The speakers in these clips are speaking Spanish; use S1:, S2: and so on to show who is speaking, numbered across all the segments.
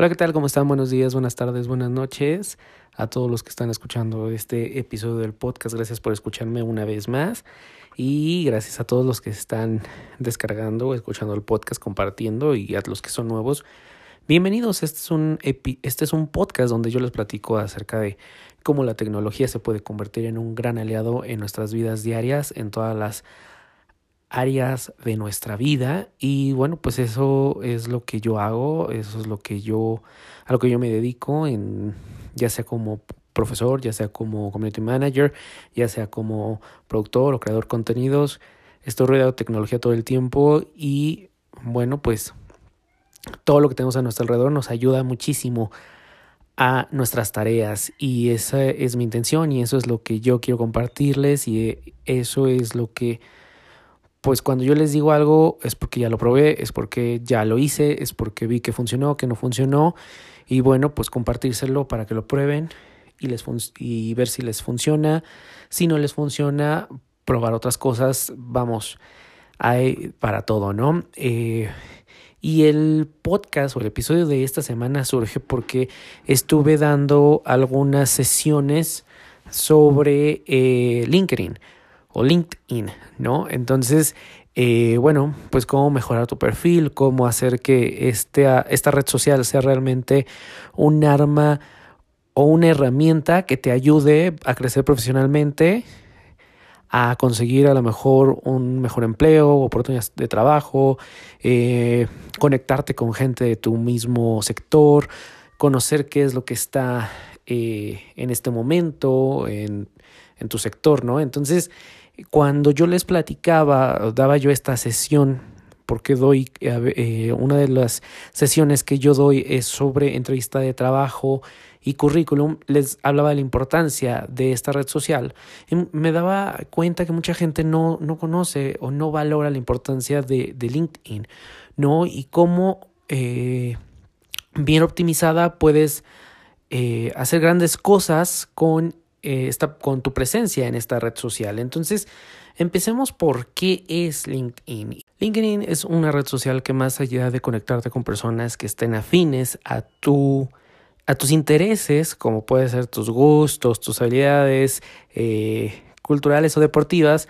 S1: Hola, ¿qué tal? ¿Cómo están? Buenos días, buenas tardes, buenas noches a todos los que están escuchando este episodio del podcast. Gracias por escucharme una vez más y gracias a todos los que están descargando, escuchando el podcast, compartiendo y a los que son nuevos. Bienvenidos, este es un, este es un podcast donde yo les platico acerca de cómo la tecnología se puede convertir en un gran aliado en nuestras vidas diarias, en todas las áreas de nuestra vida y bueno pues eso es lo que yo hago eso es lo que yo a lo que yo me dedico en ya sea como profesor ya sea como community manager ya sea como productor o creador de contenidos. Estoy rodeado de tecnología todo el tiempo y bueno pues todo lo que tenemos a nuestro alrededor nos ayuda muchísimo a nuestras tareas y esa es mi intención y eso es lo que yo quiero compartirles y eso es lo que pues cuando yo les digo algo es porque ya lo probé, es porque ya lo hice, es porque vi que funcionó, que no funcionó y bueno, pues compartírselo para que lo prueben y, ver si les funciona. Si no les funciona, probar otras cosas, vamos, hay para todo, ¿no? Eh, y el podcast o el episodio de esta semana surge porque estuve dando algunas sesiones sobre eh, LinkedIn o LinkedIn, ¿no? Entonces, eh, bueno, pues cómo mejorar tu perfil, cómo hacer que este, esta red social sea realmente un arma o una herramienta que te ayude a crecer profesionalmente, a conseguir a lo mejor un mejor empleo, oportunidades de trabajo, eh, conectarte con gente de tu mismo sector, conocer qué es lo que está eh, en este momento en, en tu sector, ¿no? Entonces, cuando yo les platicaba, daba yo esta sesión, porque doy, eh, una de las sesiones que yo doy es sobre entrevista de trabajo y currículum, les hablaba de la importancia de esta red social. Y me daba cuenta que mucha gente no, no conoce o no valora la importancia de, LinkedIn, ¿no? Y cómo eh, bien optimizada puedes eh, hacer grandes cosas con eh, con tu presencia en esta red social. Entonces, empecemos por qué es LinkedIn. LinkedIn es una red social que más allá de conectarte con personas que estén afines a tu a tus intereses, como pueden ser tus gustos, tus habilidades eh, culturales o deportivas,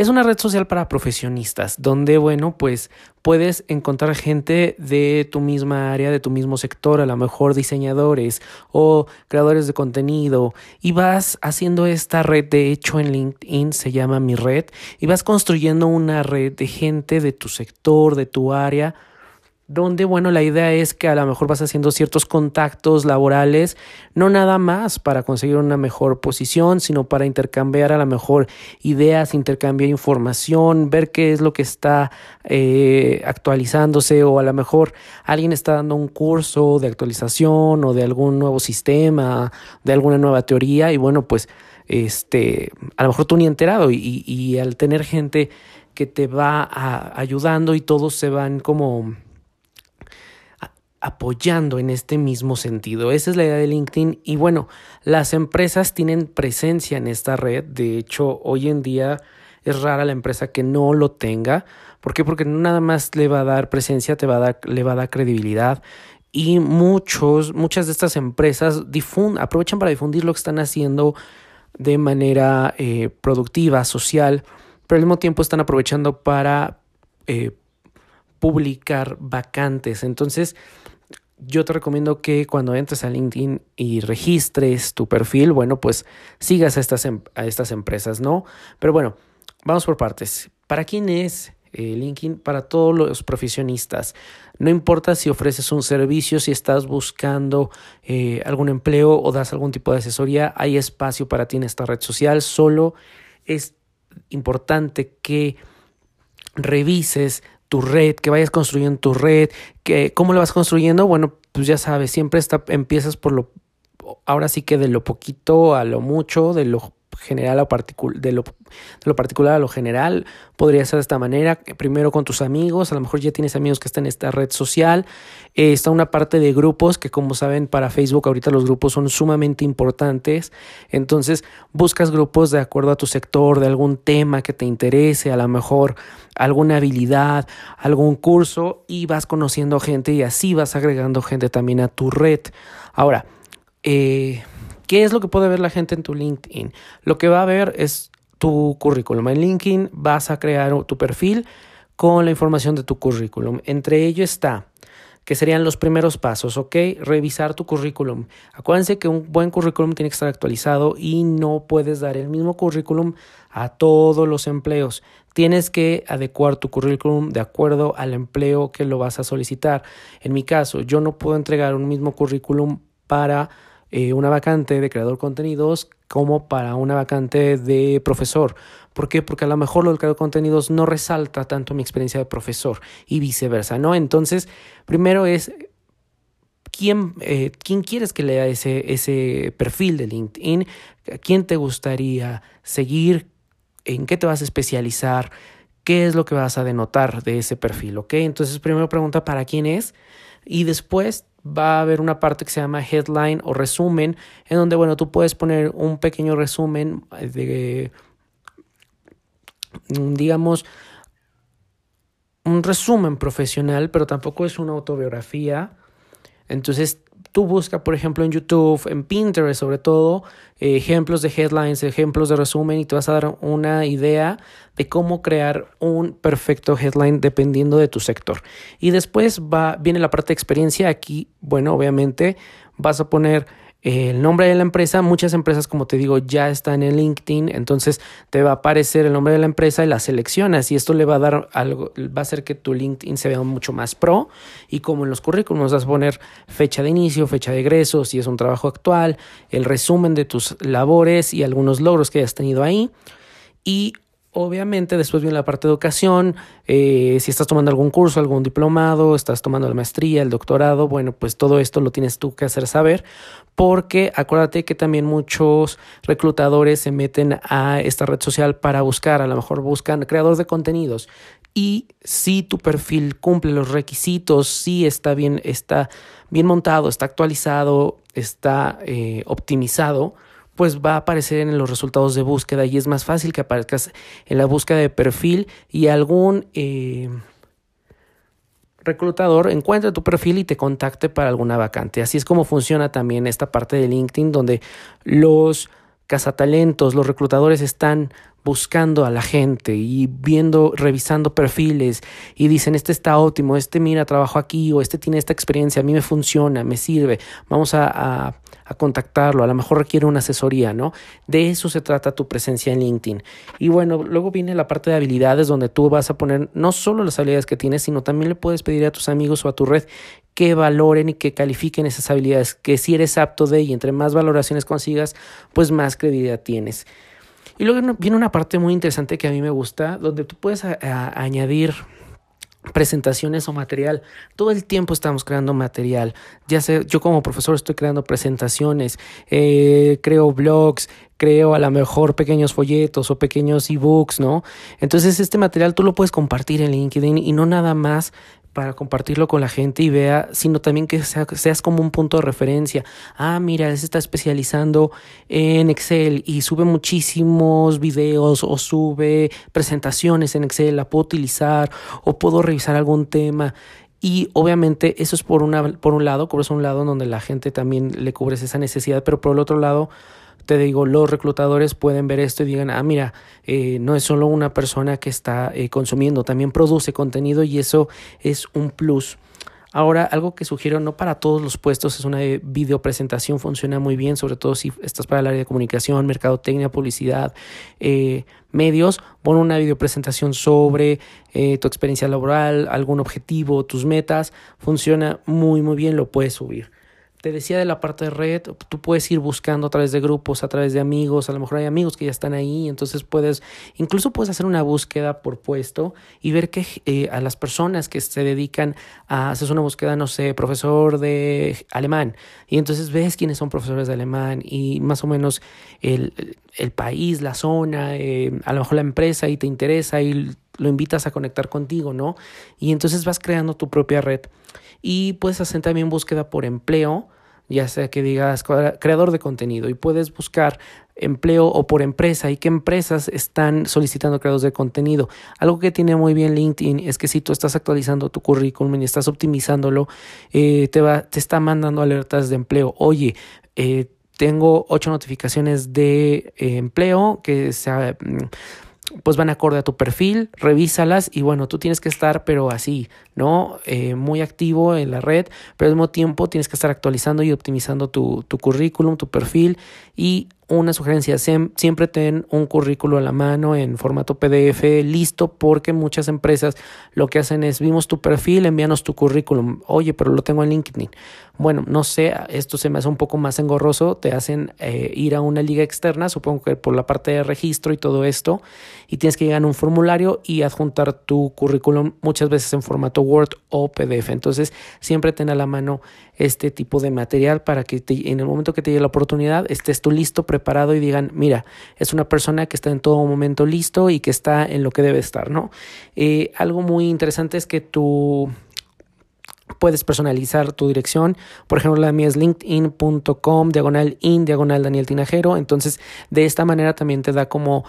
S1: es una red social para profesionistas, donde, bueno, pues puedes encontrar gente de tu misma área, de tu mismo sector, a lo mejor diseñadores o creadores de contenido, y vas haciendo esta red, de hecho en LinkedIn se llama mi red, y vas construyendo una red de gente de tu sector, de tu área, donde, bueno, la idea es que a lo mejor vas haciendo ciertos contactos laborales, no nada más para conseguir una mejor posición, sino para intercambiar a lo mejor ideas, intercambiar información, ver qué es lo que está eh, actualizándose o a lo mejor alguien está dando un curso de actualización o de algún nuevo sistema, de alguna nueva teoría y bueno, pues este, a lo mejor tú ni enterado y, y al tener gente que te va ayudando y todos se van como apoyando en este mismo sentido. Esa es la idea de LinkedIn y bueno, las empresas tienen presencia en esta red. De hecho, hoy en día es rara la empresa que no lo tenga. ¿Por qué? Porque nada más le va a dar presencia, te va a dar, le va a dar credibilidad. Y muchos, muchas de estas empresas aprovechan para difundir lo que están haciendo de manera eh, productiva, social, pero al mismo tiempo están aprovechando para eh, publicar vacantes. Entonces, yo te recomiendo que cuando entres a LinkedIn y registres tu perfil, bueno, pues sigas a estas, em, a estas empresas, ¿no? Pero bueno, vamos por partes. ¿Para quién es eh, LinkedIn? Para todos los profesionistas. No importa si ofreces un servicio, si estás buscando eh, algún empleo o das algún tipo de asesoría, hay espacio para ti en esta red social. Solo es importante que revises tu red, que vayas construyendo tu red, que cómo lo vas construyendo, bueno, pues ya sabes, siempre está, empiezas por lo, ahora sí que de lo poquito a lo mucho, de lo general a de lo, de lo particular a lo general. Podría ser de esta manera, primero con tus amigos, a lo mejor ya tienes amigos que están en esta red social. Eh, está una parte de grupos que como saben para Facebook ahorita los grupos son sumamente importantes. Entonces buscas grupos de acuerdo a tu sector, de algún tema que te interese, a lo mejor alguna habilidad, algún curso y vas conociendo gente y así vas agregando gente también a tu red. Ahora, eh, ¿Qué es lo que puede ver la gente en tu LinkedIn? Lo que va a ver es tu currículum. En LinkedIn vas a crear tu perfil con la información de tu currículum. Entre ellos está que serían los primeros pasos, ¿ok? Revisar tu currículum. Acuérdense que un buen currículum tiene que estar actualizado y no puedes dar el mismo currículum a todos los empleos. Tienes que adecuar tu currículum de acuerdo al empleo que lo vas a solicitar. En mi caso, yo no puedo entregar un mismo currículum para eh, una vacante de creador de contenidos como para una vacante de profesor. ¿Por qué? Porque a lo mejor lo del creador de contenidos no resalta tanto mi experiencia de profesor y viceversa, ¿no? Entonces, primero es ¿Quién, eh, ¿quién, quieres que lea ese, ese perfil de LinkedIn? ¿A quién te gustaría seguir? ¿En qué te vas a especializar? ¿Qué es lo que vas a denotar de ese perfil? ¿Ok? Entonces, primero pregunta para quién es y después va a haber una parte que se llama headline o resumen, en donde, bueno, tú puedes poner un pequeño resumen de, digamos, un resumen profesional, pero tampoco es una autobiografía. Entonces, tú busca, por ejemplo, en YouTube, en Pinterest sobre todo, ejemplos de headlines, ejemplos de resumen y te vas a dar una idea de cómo crear un perfecto headline dependiendo de tu sector. Y después va, viene la parte de experiencia. Aquí, bueno, obviamente vas a poner el nombre de la empresa. Muchas empresas, como te digo, ya están en LinkedIn, entonces te va a aparecer el nombre de la empresa y la seleccionas y esto le va a dar algo, va a hacer que tu LinkedIn se vea mucho más pro y como en los currículums vas a poner fecha de inicio, fecha de egreso, si es un trabajo actual, el resumen de tus labores y algunos logros que hayas tenido ahí y Obviamente después viene la parte de educación, eh, si estás tomando algún curso, algún diplomado, estás tomando la maestría, el doctorado, bueno, pues todo esto lo tienes tú que hacer saber, porque acuérdate que también muchos reclutadores se meten a esta red social para buscar, a lo mejor buscan creadores de contenidos. Y si tu perfil cumple los requisitos, si está bien, está bien montado, está actualizado, está eh, optimizado, pues va a aparecer en los resultados de búsqueda y es más fácil que aparezcas en la búsqueda de perfil y algún eh, reclutador encuentre tu perfil y te contacte para alguna vacante. Así es como funciona también esta parte de LinkedIn donde los cazatalentos, los reclutadores están buscando a la gente y viendo, revisando perfiles y dicen, este está óptimo, este mira, trabajo aquí o este tiene esta experiencia, a mí me funciona, me sirve, vamos a, a, a, contactarlo, a lo mejor requiere una asesoría, ¿no? De eso se trata tu presencia en LinkedIn. Y bueno, luego viene la parte de habilidades donde tú vas a poner no solo las habilidades que tienes, sino también le puedes pedir a tus amigos o a tu red que valoren y que califiquen esas habilidades, que si eres apto de y entre más valoraciones consigas, pues más credibilidad tienes. Y luego viene una parte muy interesante que a mí me gusta, donde tú puedes añadir presentaciones o material. Todo el tiempo estamos creando material. Ya sé, yo como profesor estoy creando presentaciones, eh, creo blogs, creo a lo mejor pequeños folletos o pequeños ebooks, ¿no? Entonces este material tú lo puedes compartir en LinkedIn y no nada más para compartirlo con la gente y vea, sino también que seas como un punto de referencia. Ah, mira, se está especializando en Excel y sube muchísimos videos o sube presentaciones en Excel, la puedo utilizar o puedo revisar algún tema. Y obviamente eso es por, una, por un lado, cubres un lado donde la gente también le cubres esa necesidad, pero por el otro lado, te digo, los reclutadores pueden ver esto y digan, ah, mira, eh, no es solo una persona que está eh, consumiendo, también produce contenido y eso es un plus. Ahora, algo que sugiero, no para todos los puestos, es una video presentación, funciona muy bien, sobre todo si estás para el área de comunicación, mercadotecnia, publicidad, eh, medios, pon una video presentación sobre tu experiencia laboral, algún objetivo, tus metas, funciona muy, muy bien, lo puedes subir. Te decía de la parte de red, tú puedes ir buscando a través de grupos, a través de amigos, a lo mejor hay amigos que ya están ahí, entonces puedes, incluso puedes hacer una búsqueda por puesto y ver que eh, a las personas que se dedican a hacer una búsqueda, no sé, profesor de alemán, y entonces ves quiénes son profesores de alemán y más o menos el, el país, la zona, eh, a lo mejor la empresa y te interesa y lo invitas a conectar contigo, ¿no? Y entonces vas creando tu propia red y puedes hacer también búsqueda por empleo, ya sea que digas creador de contenido y puedes buscar empleo o por empresa y qué empresas están solicitando creadores de contenido. Algo que tiene muy bien LinkedIn es que si tú estás actualizando tu currículum y estás optimizándolo, eh, te, va, te está mandando alertas de empleo. Oye, eh, tengo ocho notificaciones de eh, empleo que se pues van acorde a tu perfil, revísalas y bueno, tú tienes que estar pero así, ¿no? Eh, muy activo en la red, pero al mismo tiempo tienes que estar actualizando y optimizando tu, tu currículum, tu perfil y una sugerencia, siempre ten un currículo a la mano en formato PDF listo porque muchas empresas lo que hacen es, vimos tu perfil, envíanos tu currículum, oye, pero lo tengo en LinkedIn. Bueno, no sé, esto se me hace un poco más engorroso, te hacen eh, ir a una liga externa, supongo que por la parte de registro y todo esto, y tienes que llegar a un formulario y adjuntar tu currículum muchas veces en formato Word o PDF. Entonces, siempre ten a la mano este tipo de material para que en el momento que te llegue la oportunidad estés tú listo, preparado y digan, mira, es una persona que está en todo momento listo y que está en lo que debe estar, ¿no? Eh, algo muy interesante es que tú puedes personalizar tu dirección. Por ejemplo, la mía es linkedin.com, diagonal in, diagonal Daniel Tinajero. Entonces, de esta manera también te da como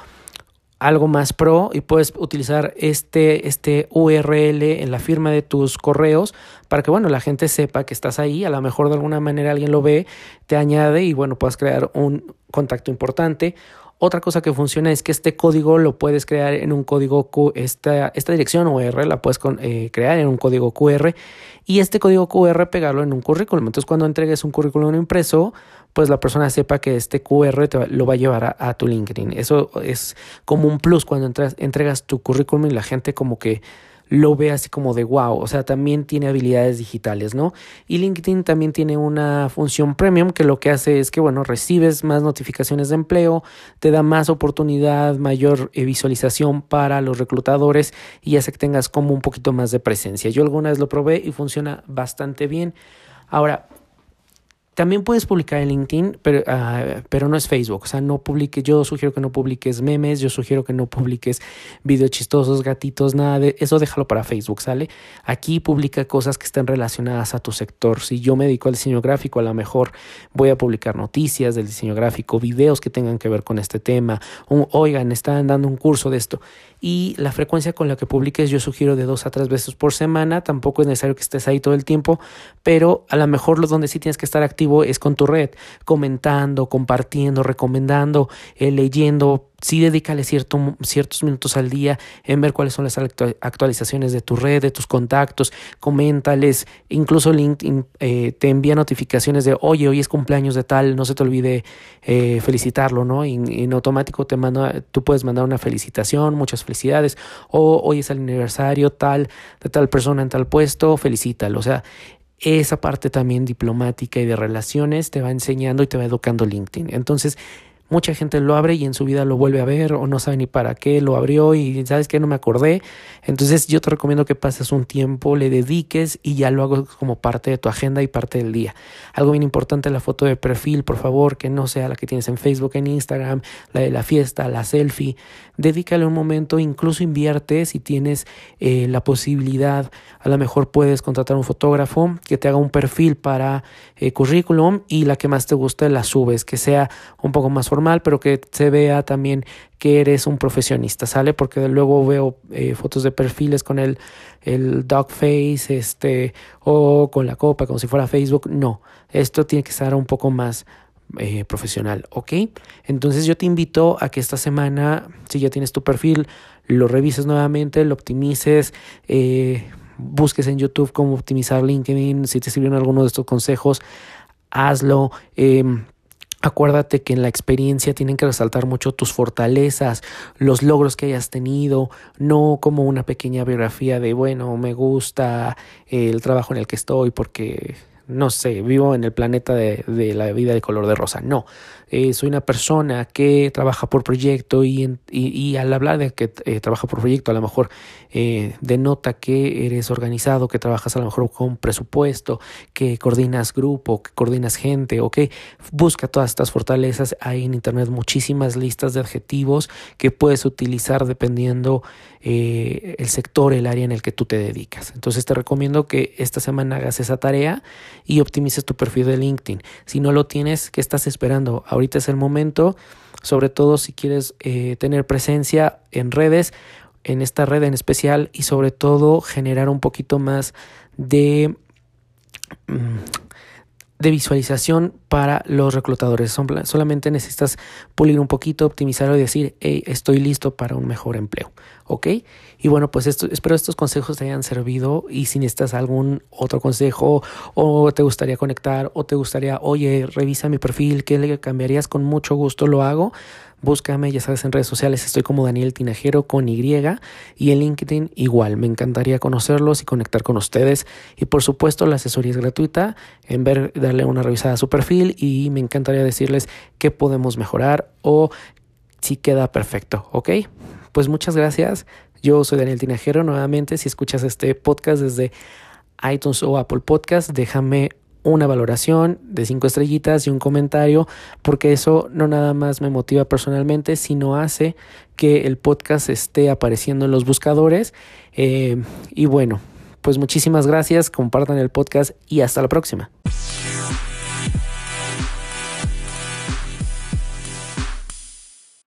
S1: algo más pro y puedes utilizar este, este URL en la firma de tus correos para que bueno la gente sepa que estás ahí a lo mejor de alguna manera alguien lo ve te añade y bueno puedes crear un contacto importante otra cosa que funciona es que este código lo puedes crear en un código Q, esta, esta dirección URL la puedes eh, crear en un código QR y este código QR pegarlo en un currículum. Entonces cuando entregues un currículum impreso, pues la persona sepa que este QR te lo va a llevar a, tu LinkedIn. Eso es como un plus cuando entregas tu currículum y la gente como que lo ve así como de wow, o sea, también tiene habilidades digitales, ¿no? Y LinkedIn también tiene una función premium que lo que hace es que, bueno, recibes más notificaciones de empleo, te da más oportunidad, mayor eh, visualización para los reclutadores y hace que tengas como un poquito más de presencia. Yo alguna vez lo probé y funciona bastante bien. Ahora, también puedes publicar en LinkedIn, pero, ah, pero no es Facebook. O sea, no publiques, yo sugiero que no publiques memes, yo sugiero que no publiques videos chistosos, gatitos, nada de eso, déjalo para Facebook, ¿sale? Aquí publica cosas que estén relacionadas a tu sector. Si yo me dedico al diseño gráfico, a lo mejor voy a publicar noticias del diseño gráfico, videos que tengan que ver con este tema. oigan, están dando un curso de esto y la frecuencia con la que publiques yo sugiero de dos a tres veces por semana, tampoco es necesario que estés ahí todo el tiempo, pero a lo mejor lo donde sí tienes que estar activo es con tu red, comentando, compartiendo, recomendando, eh, leyendo, sí dedícale cierto, ciertos minutos al día en ver cuáles son las actualizaciones de tu red, de tus contactos, coméntales, incluso LinkedIn eh, te envía notificaciones de, oye, hoy es cumpleaños de tal, no se te olvide eh, felicitarlo, ¿no? Y, en automático te manda, tú puedes mandar una felicitación, muchas felicidades, o hoy es el aniversario tal, de tal persona en tal puesto, felicítalo, o sea, esa parte también diplomática y de relaciones te va enseñando y te va educando LinkedIn. Entonces, Mucha gente lo abre y en su vida lo vuelve a ver o no sabe ni para qué lo abrió y sabes que no me acordé. Entonces yo te recomiendo que pases un tiempo, le dediques y ya lo hago como parte de tu agenda y parte del día. Algo bien importante, la foto de perfil, por favor, que no sea la que tienes en Facebook, en Instagram, la de la fiesta, la selfie. Dedícale un momento, incluso invierte si tienes eh, la posibilidad. A lo mejor puedes contratar un fotógrafo que te haga un perfil para eh, currículum y la que más te guste la subes, que sea un poco más formal pero que se vea también que eres un profesionista, ¿sale? Porque luego veo eh, fotos de perfiles con el, el dog face, este, o con la copa, como si fuera Facebook. No, esto tiene que estar un poco más eh, profesional, ¿ok? Entonces yo te invito a que esta semana, si ya tienes tu perfil, lo revises nuevamente, lo optimices, eh, busques en YouTube cómo optimizar LinkedIn, si te sirvieron alguno de estos consejos, hazlo. Eh, Acuérdate que en la experiencia tienen que resaltar mucho tus fortalezas, los logros que hayas tenido, no como una pequeña biografía de, bueno, me gusta el trabajo en el que estoy porque no sé, vivo en el planeta de, de la vida de color de rosa. No, eh, soy una persona que trabaja por proyecto y, y, al hablar de que eh, trabaja por proyecto, a lo mejor eh, denota que eres organizado, que trabajas a lo mejor con presupuesto, que coordinas grupo, que coordinas gente, o que busca todas estas fortalezas. Hay en Internet muchísimas listas de adjetivos que puedes utilizar dependiendo el sector, el área en el que tú te dedicas. Entonces te recomiendo que esta semana hagas esa tarea y optimices tu perfil de LinkedIn. Si no lo tienes, ¿qué estás esperando? Ahorita es el momento, sobre todo si quieres eh, tener presencia en redes, en esta red en especial y sobre todo generar un poquito más de... De visualización para los reclutadores. Solamente necesitas pulir un poquito, optimizarlo y decir, hey, estoy listo para un mejor empleo. ¿Ok? Y bueno, pues esto, espero estos consejos te hayan servido y si necesitas algún otro consejo o te gustaría conectar o te gustaría, oye, revisa mi perfil, ¿qué le cambiarías? Con mucho gusto lo hago. Búscame, ya sabes, en redes sociales estoy como Daniel Tinajero con Y y en LinkedIn igual. Me encantaría conocerlos y conectar con ustedes. Y por supuesto, la asesoría es gratuita. En ver, darle una revisada a su perfil y me encantaría decirles qué podemos mejorar o si queda perfecto, ¿ok? Pues muchas gracias. Yo soy Daniel Tinajero. Nuevamente, si escuchas este podcast desde iTunes o Apple Podcast, déjame una valoración de cinco estrellitas y un comentario, porque eso no nada más me motiva personalmente, sino hace que el podcast esté apareciendo en los buscadores. Eh, y bueno, pues muchísimas gracias, compartan el podcast y hasta la próxima.